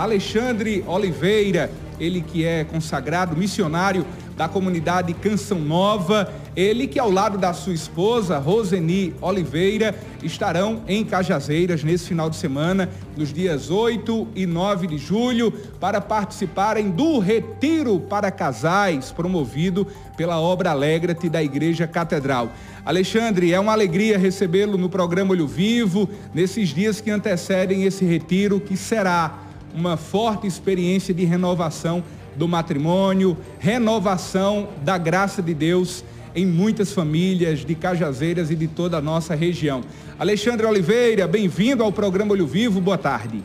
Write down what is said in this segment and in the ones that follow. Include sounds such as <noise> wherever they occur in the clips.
Alexandre Oliveira, ele que é consagrado missionário da comunidade Canção Nova, ele que ao lado da sua esposa, Roseni Oliveira, estarão em Cajazeiras nesse final de semana, nos dias 8 e 9 de julho, para participarem do Retiro para Casais, promovido pela Obra Alegra-te da Igreja Catedral. Alexandre, é uma alegria recebê-lo no programa Olho Vivo, nesses dias que antecedem esse retiro, que será uma forte experiência de renovação do matrimônio, renovação da graça de Deus em muitas famílias de Cajazeiras e de toda a nossa região. Alexandre Oliveira, bem-vindo ao programa Olho Vivo, boa tarde.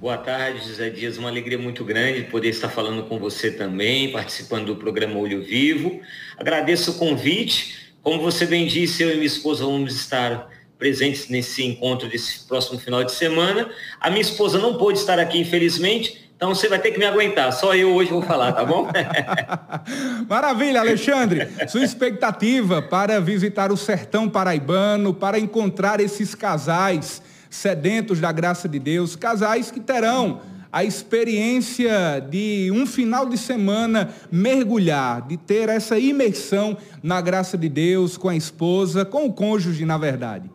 Boa tarde, José Dias. Uma alegria muito grande poder estar falando com você também, participando do programa Olho Vivo. Agradeço o convite. Como você bem disse, eu e minha esposa vamos estar presentes nesse encontro desse próximo final de semana. A minha esposa não pôde estar aqui, infelizmente, então você vai ter que me aguentar. Só eu hoje vou falar, tá bom? <laughs> Maravilha, Alexandre. Sua expectativa para visitar o sertão paraibano, para encontrar esses casais sedentos da graça de Deus, casais que terão a experiência de um final de semana mergulhar, de ter essa imersão na graça de Deus com a esposa, com o cônjuge, na verdade.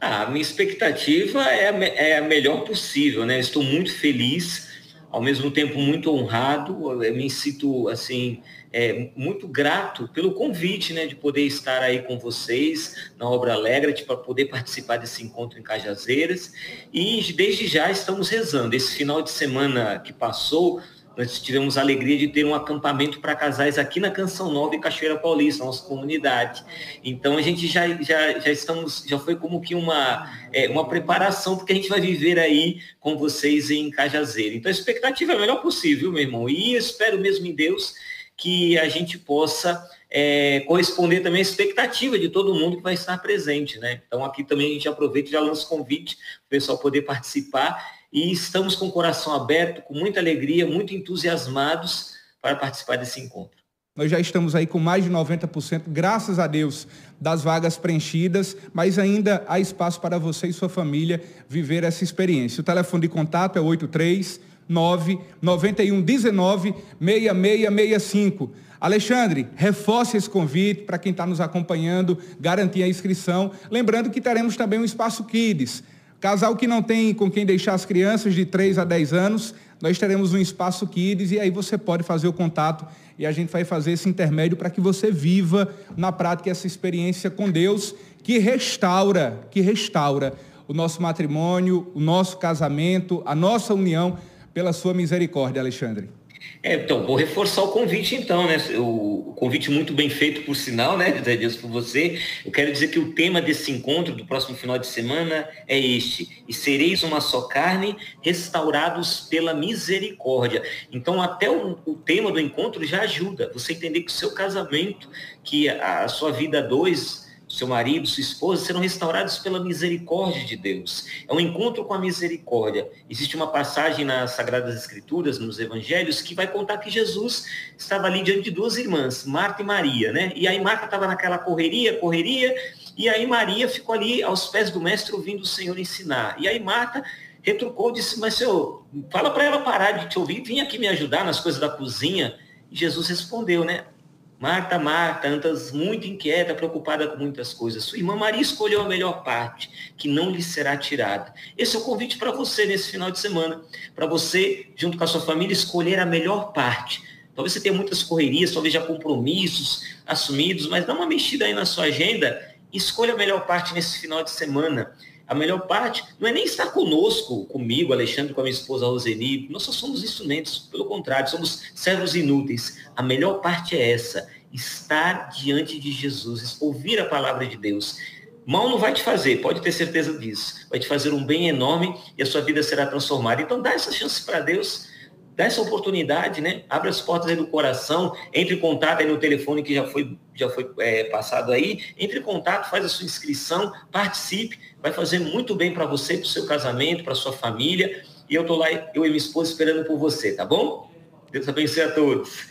Ah, a minha expectativa é a, é a melhor possível, né? Estou muito feliz, ao mesmo tempo muito honrado, eu me sinto, assim, é, muito grato pelo convite, né, de poder estar aí com vocês na Obra Alegre, para poder participar desse encontro em Cajazeiras. E desde já estamos rezando. Esse final de semana que passou, nós tivemos a alegria de ter um acampamento para casais aqui na Canção Nova e Cachoeira Paulista, nossa comunidade. Então a gente já, já, já estamos, já foi como que uma, é, uma preparação, porque a gente vai viver aí com vocês em Cajazeiro. Então a expectativa é a melhor possível, meu irmão. E espero mesmo em Deus que a gente possa é, corresponder também à expectativa de todo mundo que vai estar presente, né? Então aqui também a gente aproveita e já lança o convite para o pessoal poder participar e estamos com o coração aberto, com muita alegria, muito entusiasmados para participar desse encontro. Nós já estamos aí com mais de 90%, graças a Deus, das vagas preenchidas, mas ainda há espaço para você e sua família viver essa experiência. O telefone de contato é 83 91 19 6665. Alexandre, reforce esse convite para quem está nos acompanhando, garantir a inscrição. Lembrando que teremos também um espaço Kids. Casal que não tem com quem deixar as crianças de 3 a 10 anos, nós teremos um espaço Kids e aí você pode fazer o contato e a gente vai fazer esse intermédio para que você viva na prática essa experiência com Deus que restaura, que restaura o nosso matrimônio, o nosso casamento, a nossa união pela sua misericórdia, Alexandre. É, então, vou reforçar o convite então, né? O, convite muito bem feito, por sinal, né, José Dias, por você. Eu quero dizer que o tema desse encontro do próximo final de semana é este. E sereis uma só carne, restaurados pela misericórdia. Então, até o, o tema do encontro já ajuda. Você entender que o seu casamento, que a, a sua vida dois seu marido, sua esposa, serão restaurados pela misericórdia de Deus. É um encontro com a misericórdia. Existe uma passagem nas Sagradas Escrituras, nos Evangelhos, que vai contar que Jesus estava ali diante de duas irmãs, Marta e Maria, né? E aí Marta estava naquela correria, correria, e aí Maria ficou ali aos pés do mestre ouvindo o Senhor ensinar. E aí Marta retrucou, disse, mas Senhor, fala para ela parar de te ouvir, vim aqui me ajudar nas coisas da cozinha. E Jesus respondeu, né? Marta, Marta, andas muito inquieta, preocupada com muitas coisas. Sua irmã Maria escolheu a melhor parte, que não lhe será tirada. Esse é o convite para você nesse final de semana. Para você, junto com a sua família, escolher a melhor parte. Talvez você tenha muitas correrias, talvez já compromissos assumidos, mas dá uma mexida aí na sua agenda e escolha a melhor parte nesse final de semana. A melhor parte não é nem estar conosco, comigo, Alexandre, com a minha esposa Roseni. Nós só somos instrumentos, pelo contrário, somos servos inúteis. A melhor parte é essa, estar diante de Jesus, ouvir a palavra de Deus. Mal não vai te fazer, pode ter certeza disso. Vai te fazer um bem enorme e a sua vida será transformada. Então dá essa chance para Deus dá essa oportunidade, né? Abre as portas aí do coração, entre em contato aí no telefone que já foi, já foi é, passado aí, entre em contato, faz a sua inscrição, participe, vai fazer muito bem para você, para o seu casamento, para sua família. E eu tô lá, eu e minha esposa esperando por você, tá bom? Deus abençoe a todos.